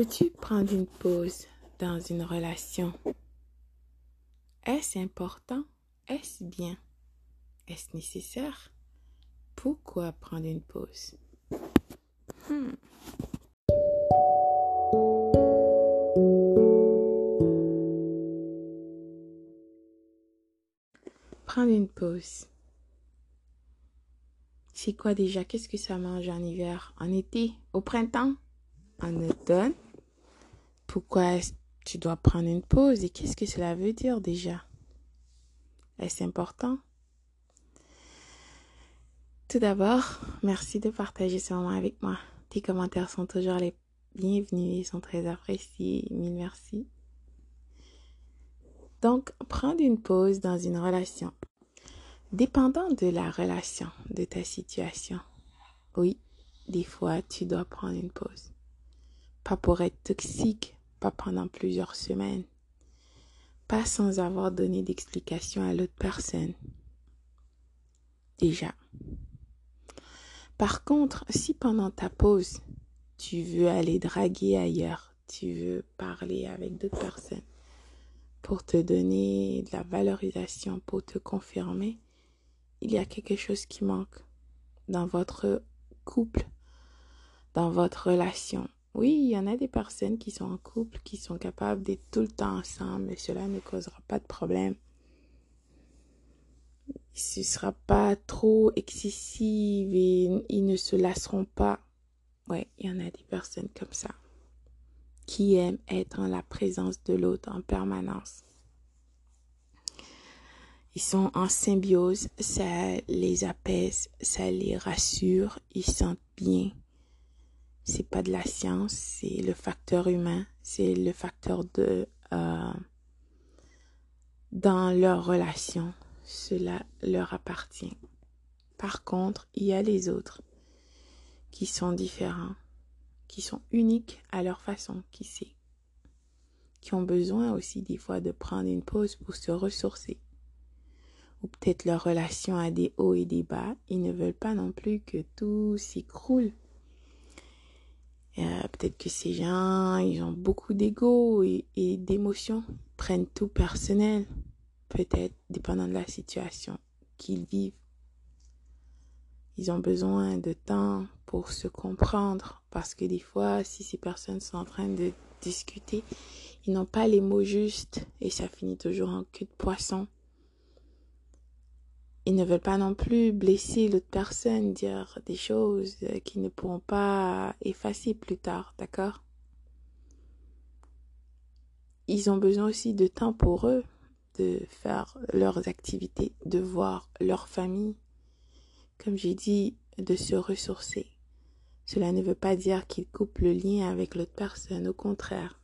Peux-tu prendre une pause dans une relation? Est-ce important? Est-ce bien? Est-ce nécessaire? Pourquoi prendre une pause? Hmm. Prendre une pause. C'est quoi déjà? Qu'est-ce que ça mange en hiver? En été? Au printemps? En automne? Pourquoi tu dois prendre une pause et qu'est-ce que cela veut dire déjà? Est-ce important? Tout d'abord, merci de partager ce moment avec moi. Tes commentaires sont toujours les bienvenus et sont très appréciés. Mille merci. Donc, prendre une pause dans une relation. Dépendant de la relation, de ta situation. Oui, des fois, tu dois prendre une pause. Pas pour être toxique, pas pendant plusieurs semaines. Pas sans avoir donné d'explication à l'autre personne. Déjà. Par contre, si pendant ta pause, tu veux aller draguer ailleurs, tu veux parler avec d'autres personnes, pour te donner de la valorisation, pour te confirmer, il y a quelque chose qui manque dans votre couple, dans votre relation. Oui, il y en a des personnes qui sont en couple, qui sont capables d'être tout le temps ensemble, mais cela ne causera pas de problème. Ce ne sera pas trop excessif et ils ne se lasseront pas. Ouais, il y en a des personnes comme ça qui aiment être en la présence de l'autre en permanence. Ils sont en symbiose, ça les apaise, ça les rassure, ils sentent bien. C'est pas de la science, c'est le facteur humain, c'est le facteur de euh, dans leur relation. Cela leur appartient. Par contre, il y a les autres qui sont différents qui sont uniques à leur façon, qui sait, qui ont besoin aussi des fois de prendre une pause pour se ressourcer. Ou peut-être leur relation a des hauts et des bas, ils ne veulent pas non plus que tout s'écroule. Euh, peut-être que ces gens, ils ont beaucoup d'ego et, et d'émotions, prennent tout personnel, peut-être dépendant de la situation qu'ils vivent. Ils ont besoin de temps pour se comprendre parce que des fois, si ces personnes sont en train de discuter, ils n'ont pas les mots justes et ça finit toujours en queue de poisson. Ils ne veulent pas non plus blesser l'autre personne, dire des choses qu'ils ne pourront pas effacer plus tard, d'accord? Ils ont besoin aussi de temps pour eux, de faire leurs activités, de voir leur famille, comme j'ai dit, de se ressourcer. Cela ne veut pas dire qu'il coupe le lien avec l'autre personne, au contraire.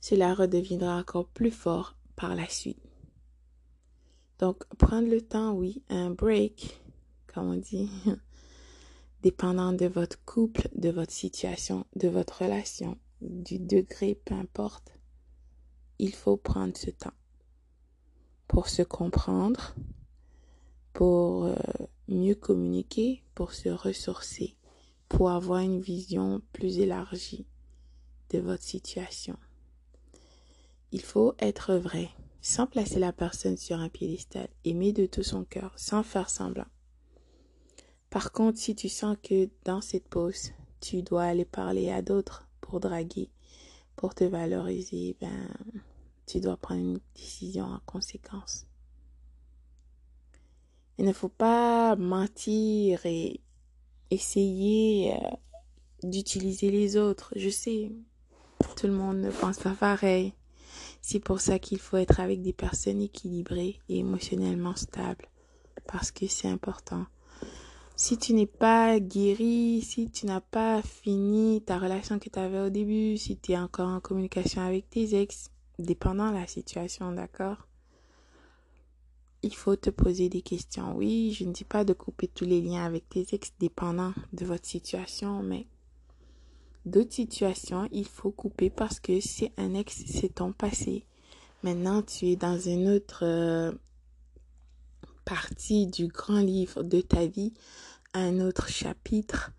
Cela redeviendra encore plus fort par la suite. Donc, prendre le temps, oui, un break, comme on dit, dépendant de votre couple, de votre situation, de votre relation, du degré, peu importe, il faut prendre ce temps pour se comprendre, pour euh, mieux communiquer, pour se ressourcer, pour avoir une vision plus élargie de votre situation. Il faut être vrai, sans placer la personne sur un piédestal, aimer de tout son cœur, sans faire semblant. Par contre, si tu sens que dans cette pause, tu dois aller parler à d'autres pour draguer, pour te valoriser, ben, tu dois prendre une décision en conséquence. Il ne faut pas mentir et essayer euh, d'utiliser les autres. Je sais, tout le monde ne pense pas pareil. C'est pour ça qu'il faut être avec des personnes équilibrées et émotionnellement stables. Parce que c'est important. Si tu n'es pas guéri, si tu n'as pas fini ta relation que tu avais au début, si tu es encore en communication avec tes ex, dépendant de la situation, d'accord? Il faut te poser des questions. Oui, je ne dis pas de couper tous les liens avec tes ex dépendant de votre situation, mais d'autres situations, il faut couper parce que c'est un ex, c'est ton passé. Maintenant, tu es dans une autre euh, partie du grand livre de ta vie, un autre chapitre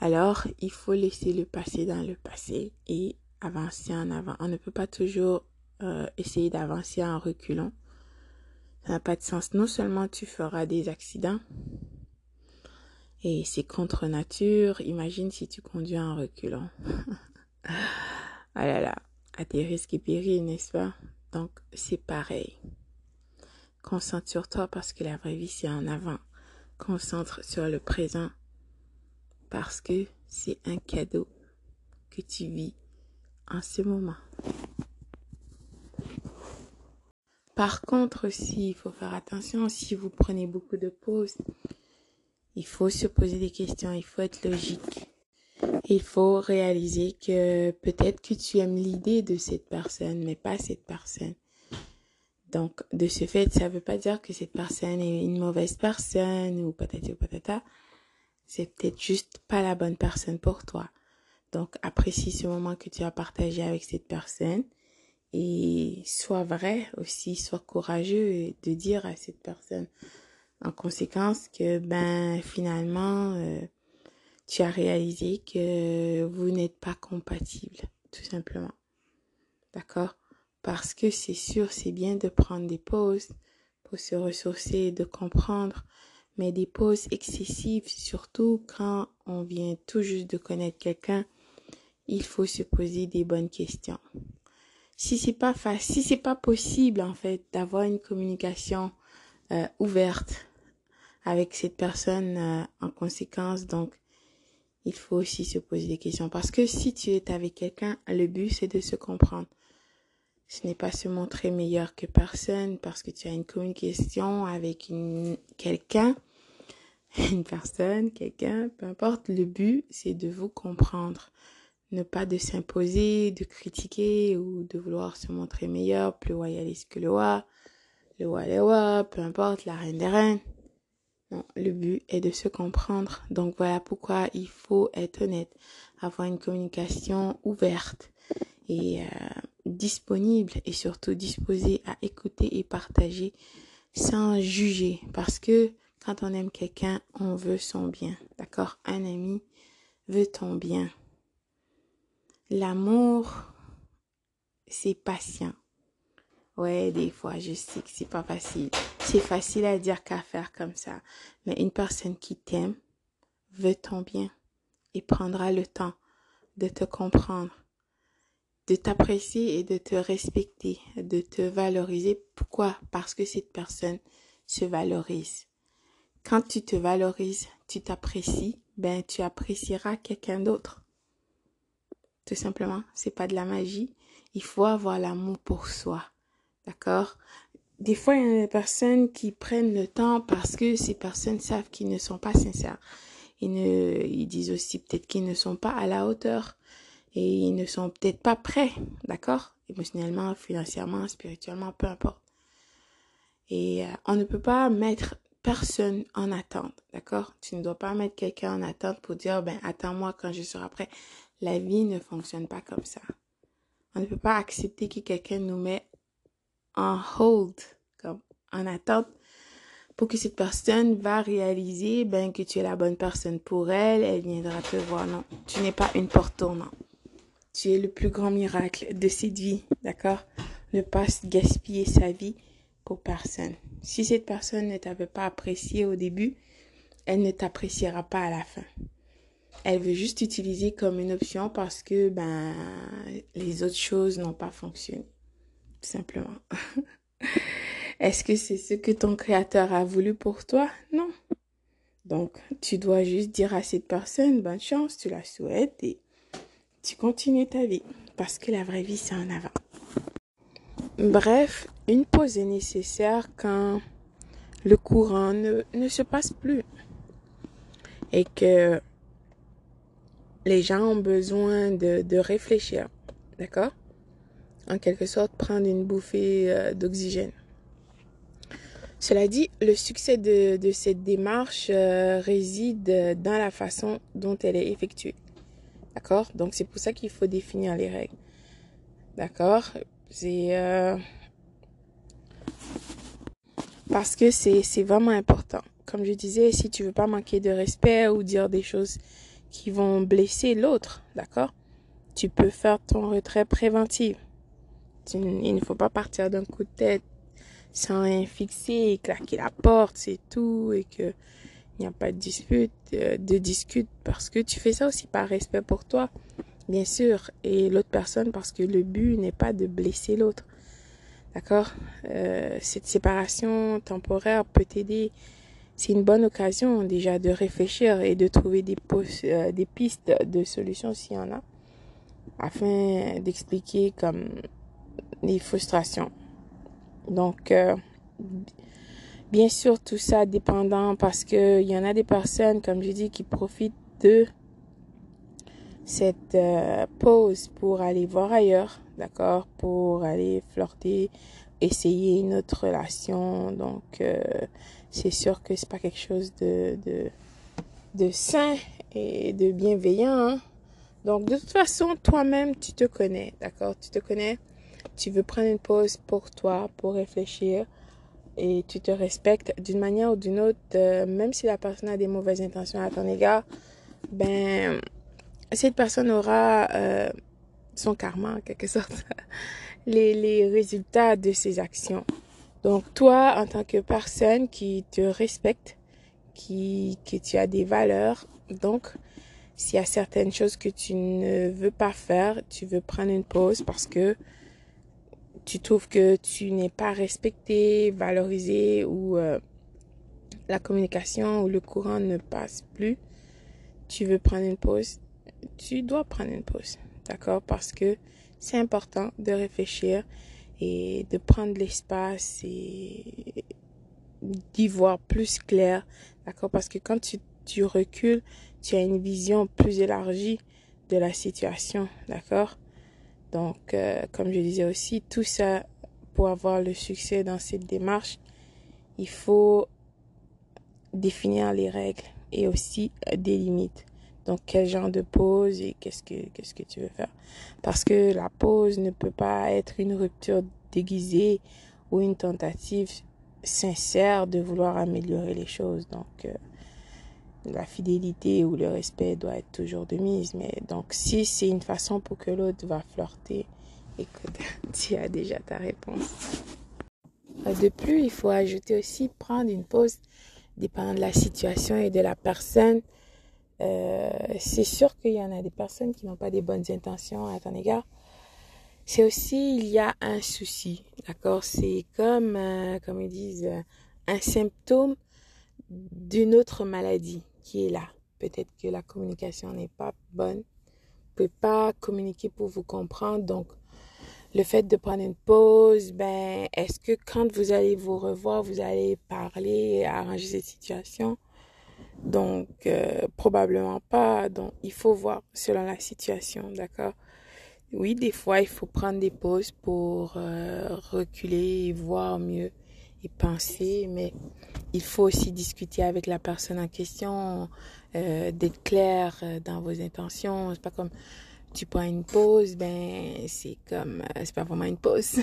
alors il faut laisser le passé dans le passé et avancer en avant. On ne peut pas toujours euh, essayer d'avancer en reculant. Ça n'a pas de sens. Non seulement tu feras des accidents, et c'est contre nature. Imagine si tu conduis en reculant. ah là là, à tes risques et périls, n'est-ce pas? Donc, c'est pareil. Concentre sur toi parce que la vraie vie, c'est en avant. Concentre sur le présent parce que c'est un cadeau que tu vis en ce moment. Par contre aussi, il faut faire attention si vous prenez beaucoup de pauses. Il faut se poser des questions, il faut être logique. Il faut réaliser que peut-être que tu aimes l'idée de cette personne, mais pas cette personne. Donc, de ce fait, ça ne veut pas dire que cette personne est une mauvaise personne ou patati ou patata. C'est peut-être juste pas la bonne personne pour toi. Donc, apprécie ce moment que tu as partagé avec cette personne et sois vrai aussi, sois courageux de dire à cette personne en conséquence que ben finalement euh, tu as réalisé que vous n'êtes pas compatibles tout simplement. D'accord? Parce que c'est sûr c'est bien de prendre des pauses pour se ressourcer de comprendre mais des pauses excessives surtout quand on vient tout juste de connaître quelqu'un il faut se poser des bonnes questions. Si c'est pas facile si c'est pas possible en fait d'avoir une communication euh, ouverte avec cette personne euh, en conséquence. Donc, il faut aussi se poser des questions. Parce que si tu es avec quelqu'un, le but, c'est de se comprendre. Ce n'est pas se montrer meilleur que personne parce que tu as une communication avec une, quelqu'un, une personne, quelqu'un, peu importe. Le but, c'est de vous comprendre. Ne pas de s'imposer, de critiquer ou de vouloir se montrer meilleur, plus royaliste que le roi, le roi, le roi, peu importe, la reine des reines le but est de se comprendre. Donc voilà pourquoi il faut être honnête, avoir une communication ouverte et euh, disponible et surtout disposée à écouter et partager sans juger. Parce que quand on aime quelqu'un, on veut son bien. D'accord? Un ami veut ton bien. L'amour, c'est patient. Ouais, des fois, je sais que c'est pas facile. C'est facile à dire qu'à faire comme ça. Mais une personne qui t'aime veut ton bien et prendra le temps de te comprendre, de t'apprécier et de te respecter, de te valoriser. Pourquoi? Parce que cette personne se valorise. Quand tu te valorises, tu t'apprécies, ben tu apprécieras quelqu'un d'autre. Tout simplement, c'est pas de la magie. Il faut avoir l'amour pour soi. D'accord? Des fois, il y a des personnes qui prennent le temps parce que ces personnes savent qu'ils ne sont pas sincères. Ils, ne, ils disent aussi peut-être qu'ils ne sont pas à la hauteur et ils ne sont peut-être pas prêts, d'accord? Émotionnellement, financièrement, spirituellement, peu importe. Et euh, on ne peut pas mettre personne en attente, d'accord? Tu ne dois pas mettre quelqu'un en attente pour dire, ben, attends-moi quand je serai prêt. La vie ne fonctionne pas comme ça. On ne peut pas accepter que quelqu'un nous met en hold, comme en attente, pour que cette personne va réaliser ben, que tu es la bonne personne pour elle, elle viendra te voir. Non, tu n'es pas une porte tournante. Tu es le plus grand miracle de cette vie, d'accord? Ne pas gaspiller sa vie pour personne. Si cette personne ne t'avait pas apprécié au début, elle ne t'appréciera pas à la fin. Elle veut juste t'utiliser comme une option parce que ben les autres choses n'ont pas fonctionné simplement. Est-ce que c'est ce que ton créateur a voulu pour toi? Non. Donc, tu dois juste dire à cette personne, bonne chance, tu la souhaites et tu continues ta vie. Parce que la vraie vie, c'est en avant. Bref, une pause est nécessaire quand le courant ne, se passe plus. Et que les gens ont besoin de, de réfléchir. D'accord? En quelque sorte prendre une bouffée euh, d'oxygène. Cela dit, le succès de, cette démarche euh, réside dans la façon dont elle est effectuée. D'accord? Donc c'est pour ça qu'il faut définir les règles. D'accord? C'est... Euh, parce que c'est vraiment important. Comme je disais, si tu veux pas manquer de respect ou dire des choses qui vont blesser l'autre, d'accord? Tu peux faire ton retrait préventif. Il ne faut pas partir d'un coup de tête sans rien fixer, claquer la porte, c'est tout, et que il n'y a pas de dispute, euh, de discute, parce que tu fais ça aussi par respect pour toi, bien sûr, et l'autre personne, parce que le but n'est pas de blesser l'autre. D'accord? Euh, Cette séparation temporaire peut t'aider. C'est une bonne occasion déjà de réfléchir et de trouver des, euh, des pistes de solutions s'il y en a, afin d'expliquer comme les frustrations. Donc, euh, bien sûr, tout ça dépendant parce qu'il y en a des personnes, comme je dis, qui profitent de cette euh, pause pour aller voir ailleurs, d'accord, pour aller flirter, essayer une autre relation. Donc, euh, c'est sûr que c'est pas quelque chose de, de, de sain et de bienveillant. Hein. Donc, de toute façon, toi-même, tu te connais, d'accord, tu te connais. Tu veux prendre une pause pour toi, pour réfléchir et tu te respectes d'une manière ou d'une autre, euh, même si la personne a des mauvaises intentions à ton égard, ben cette personne aura euh, son karma en quelque sorte, les, les résultats de ses actions. Donc toi, en tant que personne qui te respecte, qui, que tu as des valeurs, donc s'il y a certaines choses que tu ne veux pas faire, tu veux prendre une pause parce que tu trouves que tu n'es pas respecté, valorisé ou euh, la communication ou le courant ne passe plus, tu veux prendre une pause, tu dois prendre une pause, d'accord? Parce que c'est important de réfléchir et de prendre l'espace et d'y voir plus clair, d'accord? Parce que quand tu, tu recules, tu as une vision plus élargie de la situation, d'accord? Donc, euh, comme je disais aussi, tout ça, pour avoir le succès dans cette démarche, il faut définir les règles et aussi des limites. Donc, quel genre de pause et qu'est-ce que, qu'est-ce que tu veux faire? Parce que la pause ne peut pas être une rupture déguisée ou une tentative sincère de vouloir améliorer les choses. Donc, euh, la fidélité ou le respect doit être toujours de mise. Mais donc, si c'est une façon pour que l'autre va flirter, écoute, tu as déjà ta réponse. De plus, il faut ajouter aussi prendre une pause, dépendant de la situation et de la personne. Euh, c'est sûr qu'il y en a des personnes qui n'ont pas des bonnes intentions à ton égard. C'est aussi, il y a un souci, d'accord? C'est comme, euh, comme ils disent, un symptôme d'une autre maladie qui est là. Peut-être que la communication n'est pas bonne. Vous ne pouvez pas communiquer pour vous comprendre. Donc, le fait de prendre une pause, ben, est-ce que quand vous allez vous revoir, vous allez parler et arranger cette situation? Donc, euh, probablement pas. Donc, il faut voir selon la situation, d'accord? Oui, des fois, il faut prendre des pauses pour euh, reculer et voir mieux et penser, mais il faut aussi discuter avec la personne en question, euh, d'être clair euh, dans vos intentions. C'est pas comme tu prends une pause, ben c'est comme euh, c'est pas vraiment une pause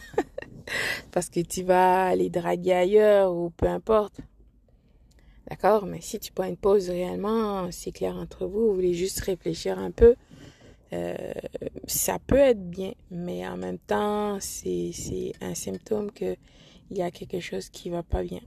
parce que tu vas aller draguer ailleurs ou peu importe. D'accord, mais si tu prends une pause réellement, c'est clair entre vous, vous voulez juste réfléchir un peu. ça peut être bien, mais en même temps, c'est un symptôme que il y a quelque chose qui va pas bien.